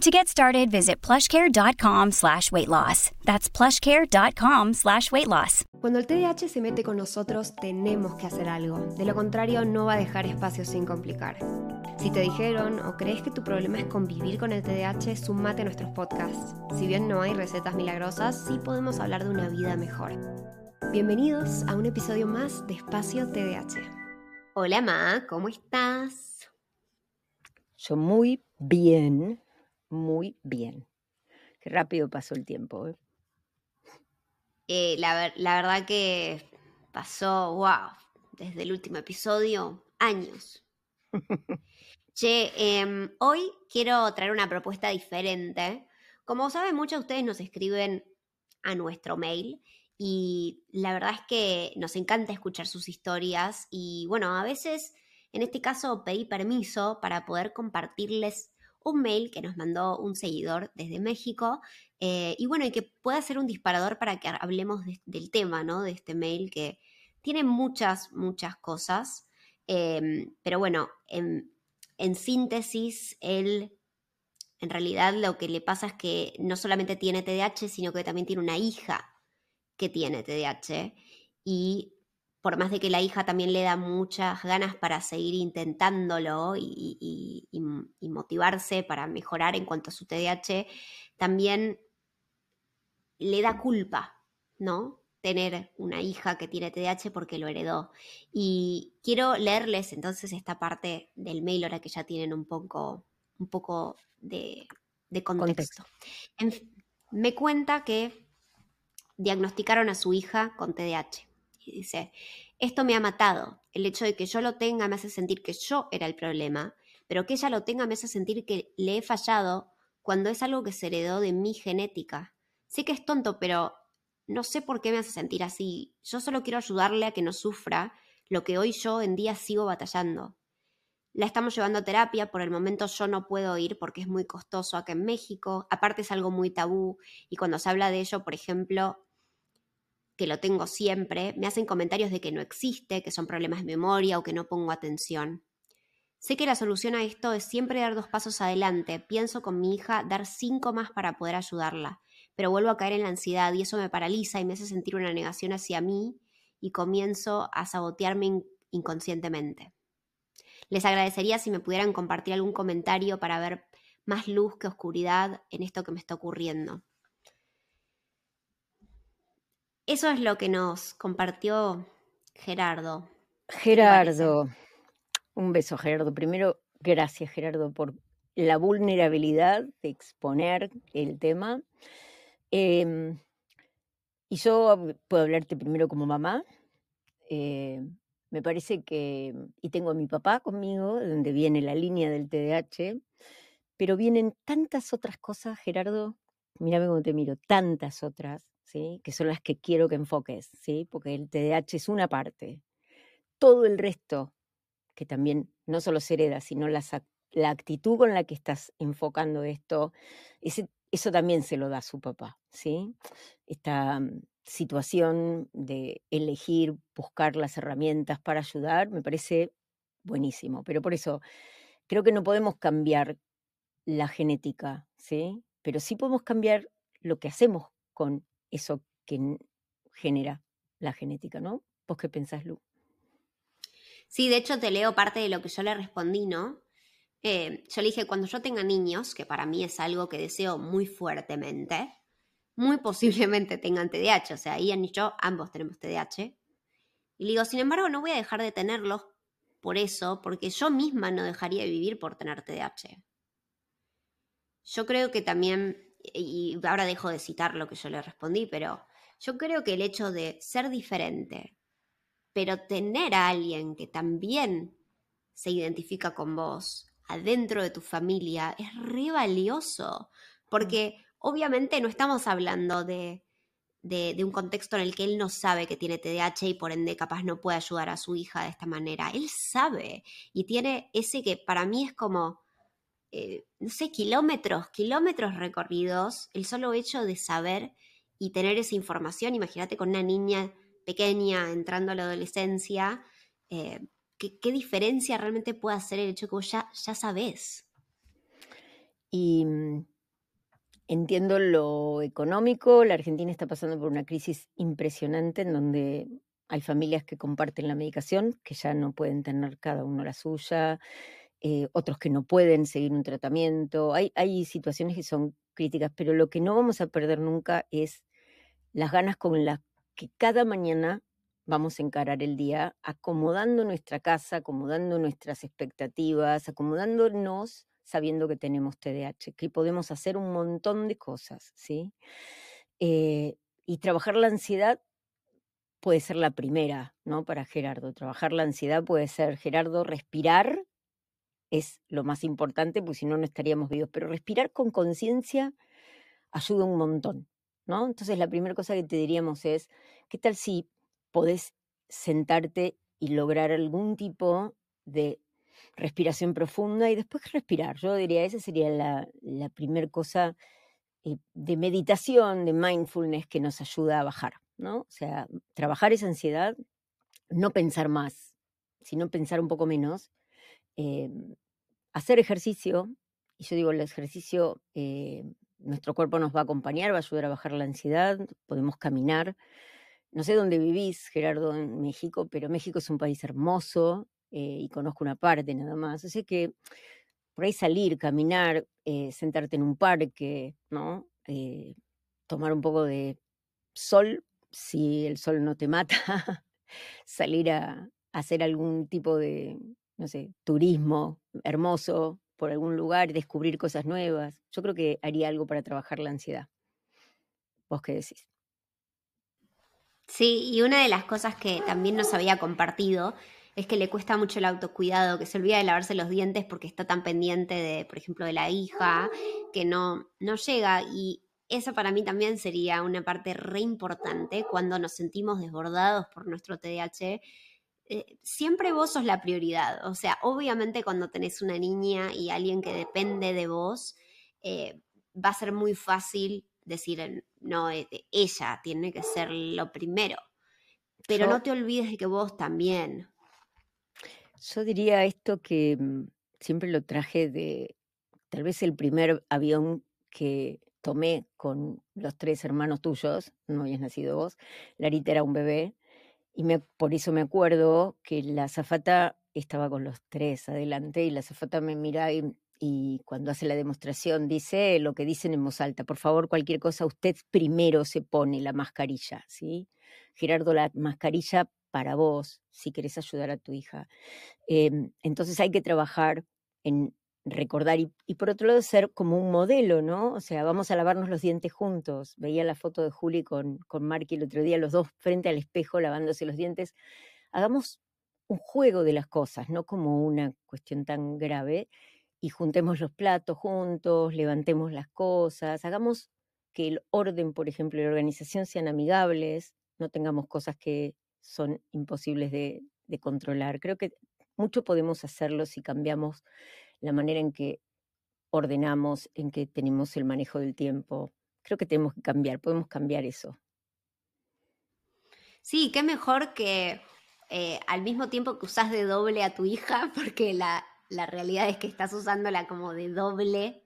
To get started, visit plushcare.com slash weight loss. That's plushcare.com slash weight loss. Cuando el TDAH se mete con nosotros, tenemos que hacer algo. De lo contrario, no va a dejar espacio sin complicar. Si te dijeron o crees que tu problema es convivir con el TDAH, sumate a nuestros podcasts. Si bien no hay recetas milagrosas, sí podemos hablar de una vida mejor. Bienvenidos a un episodio más de Espacio TDAH. Hola Ma, ¿cómo estás? Yo muy bien, muy bien. Qué rápido pasó el tiempo. ¿eh? Eh, la, ver- la verdad que pasó, wow, desde el último episodio, años. Che, em, hoy quiero traer una propuesta diferente. Como saben, muchos de ustedes nos escriben a nuestro mail y la verdad es que nos encanta escuchar sus historias y bueno, a veces, en este caso, pedí permiso para poder compartirles un mail que nos mandó un seguidor desde México eh, y bueno, y que pueda ser un disparador para que hablemos de- del tema, ¿no? De este mail que tiene muchas, muchas cosas. Em, pero bueno, en, en síntesis, él en realidad lo que le pasa es que no solamente tiene TDAH, sino que también tiene una hija que tiene TDAH. Y por más de que la hija también le da muchas ganas para seguir intentándolo y, y- y- y motivarse para mejorar en cuanto a su TDAH, también le da culpa, ¿no? Tener una hija que tiene TDAH porque lo heredó. Y quiero leerles entonces esta parte del mail ahora que ya tienen un poco, un poco de, de contexto. En me cuenta que diagnosticaron a su hija con TDAH. Y dice, esto me ha matado. El hecho de que yo lo tenga me hace sentir que yo era el problema, pero que ella lo tenga me hace sentir que le he fallado cuando es algo que se heredó de mi genética. Sé que es tonto, pero no sé por qué me hace sentir así. Yo solo quiero ayudarle a que no sufra lo que hoy yo en día sigo batallando. La estamos llevando a terapia, por el momento yo no puedo ir porque es muy costoso acá en México, aparte es algo muy tabú y cuando se habla de ello, por ejemplo, que lo tengo siempre, me hacen comentarios de que no existe, que son problemas de memoria o que no pongo atención. Sé que la solución a esto es siempre dar dos pasos adelante, pienso con mi hija dar cinco más para poder ayudarla, pero vuelvo a caer en la ansiedad y eso me paraliza y me hace sentir una negación hacia mí y comienzo a sabotearme in- inconscientemente. Les agradecería si me pudieran compartir algún comentario para ver más luz que oscuridad en esto que me está ocurriendo. Eso es lo que nos compartió Gerardo. Gerardo, un beso Gerardo. Primero, gracias Gerardo por la vulnerabilidad de exponer el tema. Em, y yo puedo hablarte primero como mamá. Eh, me parece que, y tengo a mi papá conmigo, de donde viene la línea del TDAH, pero vienen tantas otras cosas, Gerardo, mírame cómo te miro, tantas otras, Que son las que quiero que enfoques, ¿sí? Porque el TDAH es una parte. Todo el resto, que también no solo se hereda, sino la actitud con la que estás enfocando esto, ese- eso también se lo da su papá, ¿sí? Esta mm, situación de elegir, buscar las herramientas para ayudar, me parece buenísimo. Pero por eso, creo que no podemos cambiar la genética, ¿sí? Pero sí podemos cambiar lo que hacemos con eso que genera la genética, ¿no? ¿Vos qué pensás, Lu? Sí, de hecho te leo parte de lo que yo le respondí, ¿no? Eh, yo le dije, cuando yo tenga niños, que para mí es algo que deseo muy fuertemente, muy posiblemente tengan TDAH, o sea, Ian y yo ambos tenemos TDAH, Y le digo, sin embargo, no voy a dejar de tenerlos por eso, porque yo misma no dejaría de vivir por tener TDAH. Yo creo que también, y ahora dejo de citar lo que yo le respondí, pero yo creo que el hecho de ser diferente, pero tener a alguien que también se identifica con vos adentro de tu familia es re valioso, porque obviamente no estamos hablando de de, un contexto en el que él no sabe que tiene TDAH y por ende capaz no puede ayudar a su hija de esta manera. Él sabe y tiene ese que para mí es como, eh, no sé, kilómetros, kilómetros recorridos, el solo hecho de saber y tener esa información, imagínate con una niña pequeña entrando a la adolescencia, eh, ¿qué, diferencia realmente puede hacer el hecho que vos ya, ya sabés? Y mm, Entiendo lo económico, la Argentina está pasando por una crisis impresionante en donde hay familias que comparten la medicación, que ya no pueden tener cada uno la suya, eh, otros que no pueden seguir un tratamiento, hay, hay situaciones que son críticas, pero lo que no vamos a perder nunca es las ganas con las que cada mañana vamos a encarar el día, acomodando nuestra casa, acomodando nuestras expectativas, acomodándonos sabiendo que tenemos TDAH, que podemos hacer un montón de cosas, ¿sí? Eh, y trabajar la ansiedad puede ser la primera, ¿no? Para Gerardo. Trabajar la ansiedad puede ser, Gerardo, respirar es lo más importante, pues si no, no estaríamos vivos. Pero respirar con conciencia ayuda un montón, ¿no? Entonces la primera cosa que te diríamos es, ¿qué tal si podés sentarte y lograr algún tipo de respiración profunda y después respirar. Yo diría, esa sería la, la primera cosa eh, de meditación, de mindfulness que nos ayuda a bajar, ¿no? O sea, trabajar esa ansiedad, no pensar más, sino pensar un poco menos, eh, hacer ejercicio, y yo digo, el ejercicio, eh, nuestro cuerpo nos va a acompañar, va a ayudar a bajar la ansiedad, podemos caminar. No sé dónde vivís, Gerardo, en México, pero México es un país hermoso, eh, y conozco una parte nada más. Así que por ahí salir, caminar, eh, sentarte en un parque, ¿no? Tomar un poco de sol, si el sol no te mata, salir a, hacer algún tipo de, no sé, turismo hermoso por algún lugar, descubrir cosas nuevas. Yo creo que haría algo para trabajar la ansiedad. ¿Vos qué decís? Sí, y una de las cosas que también nos había compartido es que le cuesta mucho el autocuidado, que se olvida de lavarse los dientes porque está tan pendiente de, por ejemplo, de la hija, que no, no llega. Y esa para mí también sería una parte re importante cuando nos sentimos desbordados por nuestro TDAH. Eh, siempre vos sos la prioridad. O sea, obviamente cuando tenés una niña y alguien que depende de vos, eh, va a ser muy fácil decir, no, eh, ella tiene que ser lo primero. Pero no te olvides de que vos también. Yo diría esto que mm, siempre lo traje de tal vez el primer avión que tomé con los tres hermanos tuyos, no habías nacido vos, Larita era un bebé, y me, por eso me acuerdo que la zafata estaba con los tres adelante y la zafata me mira y, cuando hace la demostración dice lo que dicen en voz alta, por favor, cualquier cosa, usted primero se pone la mascarilla, ¿sí? Gerardo, la mascarilla para vos, si querés ayudar a tu hija. Em, entonces hay que trabajar en recordar y, por otro lado ser como un modelo, ¿no? O sea, vamos a lavarnos los dientes juntos. Veía la foto de Juli con, con Marky el otro día, los dos frente al espejo lavándose los dientes. Hagamos un juego de las cosas, no como una cuestión tan grave, y juntemos los platos juntos, levantemos las cosas, hagamos que el orden, por ejemplo, y la organización sean amigables, no tengamos cosas que son imposibles de, controlar. Creo que mucho podemos hacerlo si cambiamos la manera en que ordenamos, en que tenemos el manejo del tiempo. Creo que tenemos que cambiar, podemos cambiar eso. Sí, qué mejor que eh, al mismo tiempo que usás de doble a tu hija, porque la, realidad es que estás usándola como de doble,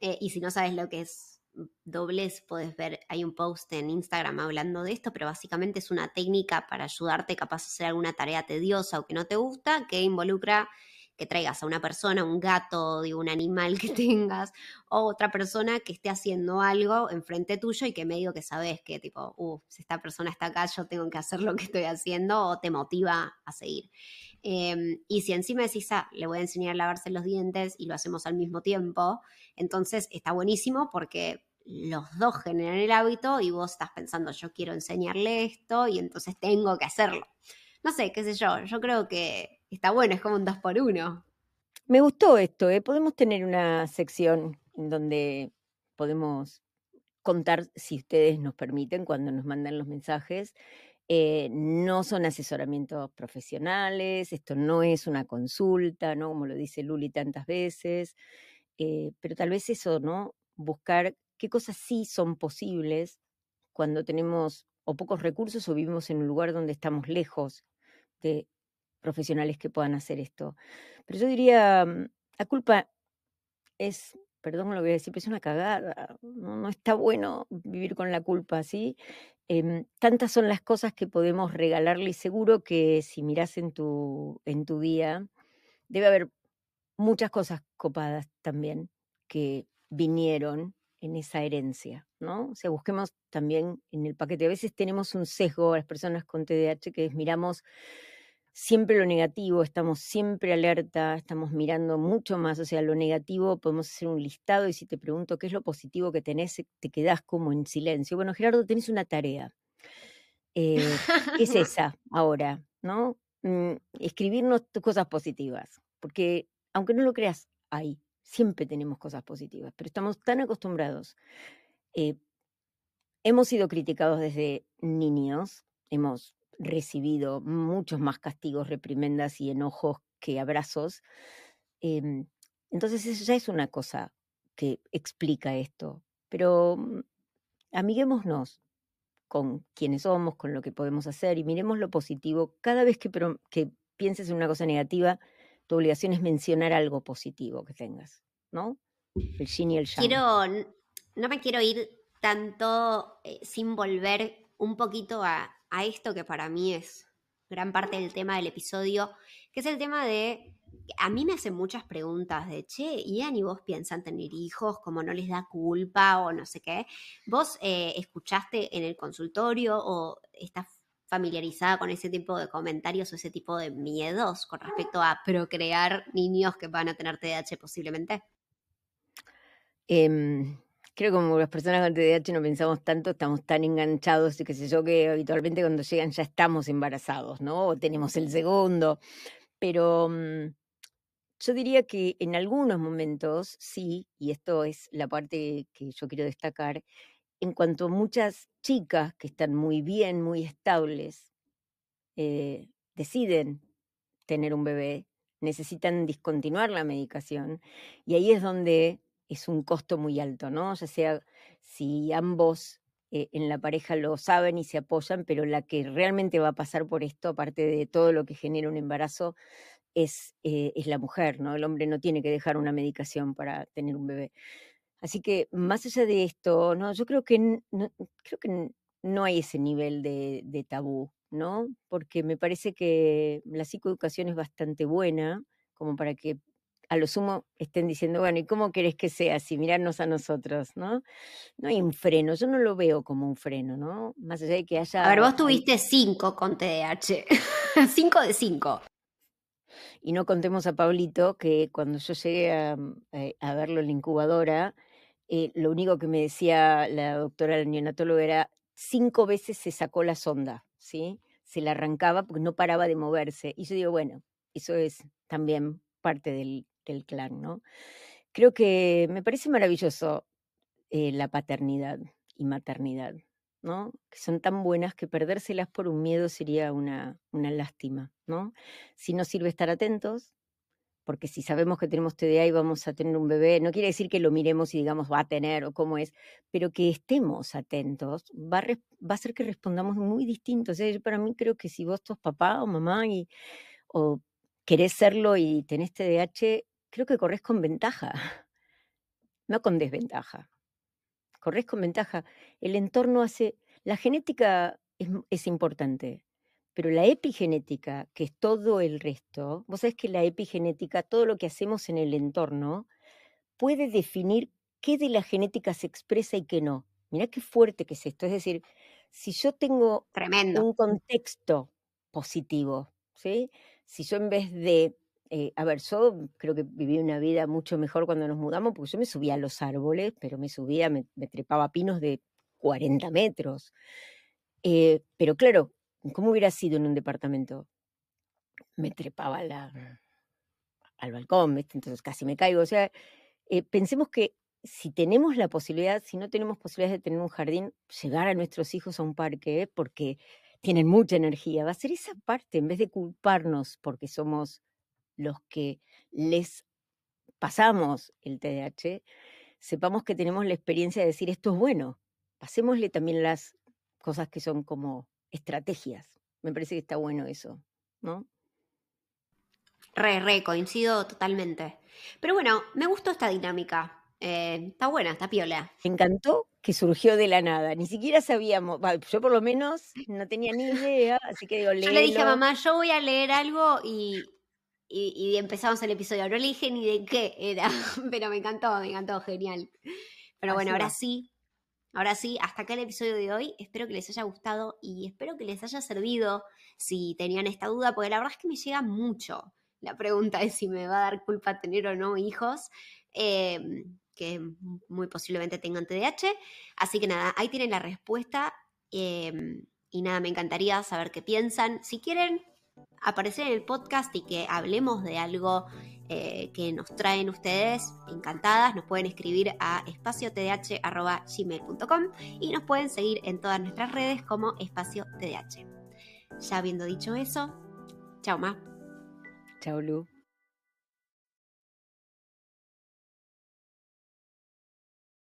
eh, y si no sabes lo que es dobles, puedes ver, hay un post en Instagram hablando de esto, pero básicamente es una técnica para ayudarte capaz de hacer alguna tarea tediosa o que no te gusta, que involucra que traigas a una persona, un gato, de un animal que tengas, o otra persona que esté haciendo algo enfrente tuyo y que medio que sabes que tipo, uh, si esta persona está acá, yo tengo que hacer lo que estoy haciendo o te motiva a seguir. Em, y si encima decís, ah, le voy a enseñar a lavarse los dientes y lo hacemos al mismo tiempo, entonces está buenísimo porque los dos generan el hábito y vos estás pensando, yo quiero enseñarle esto y entonces tengo que hacerlo. No sé, qué sé yo, yo creo que está bueno, es como un dos por uno. Me gustó esto, ¿eh? podemos tener una sección en donde podemos contar, si ustedes nos permiten, cuando nos mandan los mensajes. Eh, no son asesoramientos profesionales, esto no es una consulta, ¿no? Como lo dice Luli tantas veces, eh, pero tal vez eso, ¿no? Buscar qué cosas sí son posibles cuando tenemos o pocos recursos o vivimos en un lugar donde estamos lejos de profesionales que puedan hacer esto. Pero yo diría, mm, la culpa es, perdón lo voy a decir, pero es una cagada. No, está bueno vivir con la culpa, ¿sí? Em, tantas son las cosas que podemos regalarle y seguro que si miras en tu, en tu día, debe haber muchas cosas copadas también que vinieron en esa herencia, ¿no? O sea, busquemos también en el paquete. A veces tenemos un sesgo a las personas con TDAH que miramos siempre lo negativo, estamos siempre alerta, estamos mirando mucho más, o sea, lo negativo podemos hacer un listado y si te pregunto qué es lo positivo que tenés, eh, te quedás como en silencio. Bueno, Gerardo, tenés una tarea. Eh, es esa ahora, ¿no? Mm, escribirnos cosas positivas, porque aunque no lo creas, hay siempre tenemos cosas positivas, pero estamos tan acostumbrados. Eh, hemos sido criticados desde niños, hemos recibido muchos más castigos, reprimendas y enojos que abrazos. Em, entonces eso ya es una cosa que explica esto. Pero mm, amiguémonos con quienes somos, con lo que podemos hacer y miremos lo positivo. Cada vez que, pienses en una cosa negativa, tu obligación es mencionar algo positivo que tengas, ¿no? El yin y el yang. Quiero, no me quiero ir tanto eh, sin volver un poquito a, a esto que para mí es gran parte del tema del episodio, que es el tema de a mí me hacen muchas preguntas de, che, Ian y vos piensan tener hijos, como no les da culpa o no sé qué. ¿Vos eh, escuchaste en el consultorio o estás familiarizada con ese tipo de comentarios o ese tipo de miedos con respecto a procrear niños que van a tener TDAH posiblemente? Em, creo que como las personas con TDAH no pensamos tanto, estamos tan enganchados y qué sé yo, que habitualmente cuando llegan ya estamos embarazados, ¿no? O tenemos el segundo. Pero mm, yo diría que en algunos momentos sí, y esto es la parte que yo quiero destacar, en cuanto muchas chicas que están muy bien, muy estables, eh, deciden tener un bebé, necesitan discontinuar la medicación y ahí es donde es un costo muy alto, ¿no? Ya sea si ambos eh, en la pareja lo saben y se apoyan, pero la que realmente va a pasar por esto, aparte de todo lo que genera un embarazo, es, eh, es la mujer, ¿no? El hombre no tiene que dejar una medicación para tener un bebé. Así que más allá de esto, no, yo creo que no, creo que no hay ese nivel de, de tabú, ¿no? Porque me parece que la psicoeducación es bastante buena, como para que a lo sumo estén diciendo, bueno, ¿y cómo querés que sea así? Mirarnos a nosotros, ¿no? No hay un freno, yo no lo veo como un freno, ¿no? Más allá de que haya... A ver, vos tuviste cinco con TDAH, cinco de cinco. Y no contemos a Pablito que cuando yo llegué a, eh, a verlo en la incubadora, eh, lo único que me decía la doctora, la neonatóloga, era cinco veces se sacó la sonda, ¿sí? Se la arrancaba porque no paraba de moverse. Y yo digo, bueno, eso es también parte del, clan, ¿no? Creo que me parece maravilloso eh, la paternidad y maternidad, ¿no? Que son tan buenas que perdérselas por un miedo sería una, una lástima, ¿no? Si nos sirve estar atentos, porque si sabemos que tenemos TDA y vamos a tener un bebé, no quiere decir que lo miremos y digamos va a tener o cómo es, pero que estemos atentos, va a, va a hacer que respondamos muy distintos. yo para mí creo que si vos sos papá o mamá y, o querés serlo y tenés TDAH, creo que corres con ventaja, no con desventaja. Corres con ventaja. El entorno hace, la genética es, es importante, pero la epigenética, que es todo el resto, vos sabés que la epigenética, todo lo que hacemos en el entorno, puede definir qué de la genética se expresa y qué no. Mirá qué fuerte que es esto. Es decir, si yo tengo un contexto positivo, ¿sí? si yo en vez de eh, a ver, yo creo que viví una vida mucho mejor cuando nos mudamos, porque yo me subía a los árboles, pero me subía, me, trepaba pinos de 40 metros. Eh, pero claro, ¿cómo hubiera sido en un departamento? Me trepaba la, al balcón, entonces casi me caigo. O sea, eh, pensemos que si tenemos la posibilidad, si no tenemos posibilidad de tener un jardín, llegar a nuestros hijos a un parque, porque tienen mucha energía, va a ser esa parte, en vez de culparnos porque somos los que les pasamos el TDAH, sepamos que tenemos la experiencia de decir esto es bueno. Pasémosle también las cosas que son como estrategias. Me parece que está bueno eso, ¿no? Re, re, coincido totalmente. Pero bueno, me gustó esta dinámica. Eh, está buena, está piola. Me encantó que surgió de la nada. Ni siquiera sabíamos, yo por lo menos no tenía ni idea, así que digo, Yo le dije a mamá, yo voy a leer algo y y, empezamos el episodio. No le dije ni de qué era, pero me encantó, me encantó, genial. Pero bueno, ahora sí, ahora sí, hasta acá el episodio de hoy. Espero que les haya gustado y espero que les haya servido si tenían esta duda, porque la verdad es que me llega mucho la pregunta de si me va a dar culpa tener o no hijos. Em, que muy posiblemente tengan TDAH. Así que nada, ahí tienen la respuesta. Em, y nada, me encantaría saber qué piensan. Si quieren, aparecer en el podcast y que hablemos de algo eh, que nos traen ustedes, encantadas, nos pueden escribir a espaciotdh.gmail.com y nos pueden seguir en todas nuestras redes como Espacio TDH. Ya habiendo dicho eso, chao Ma. Chao Lu.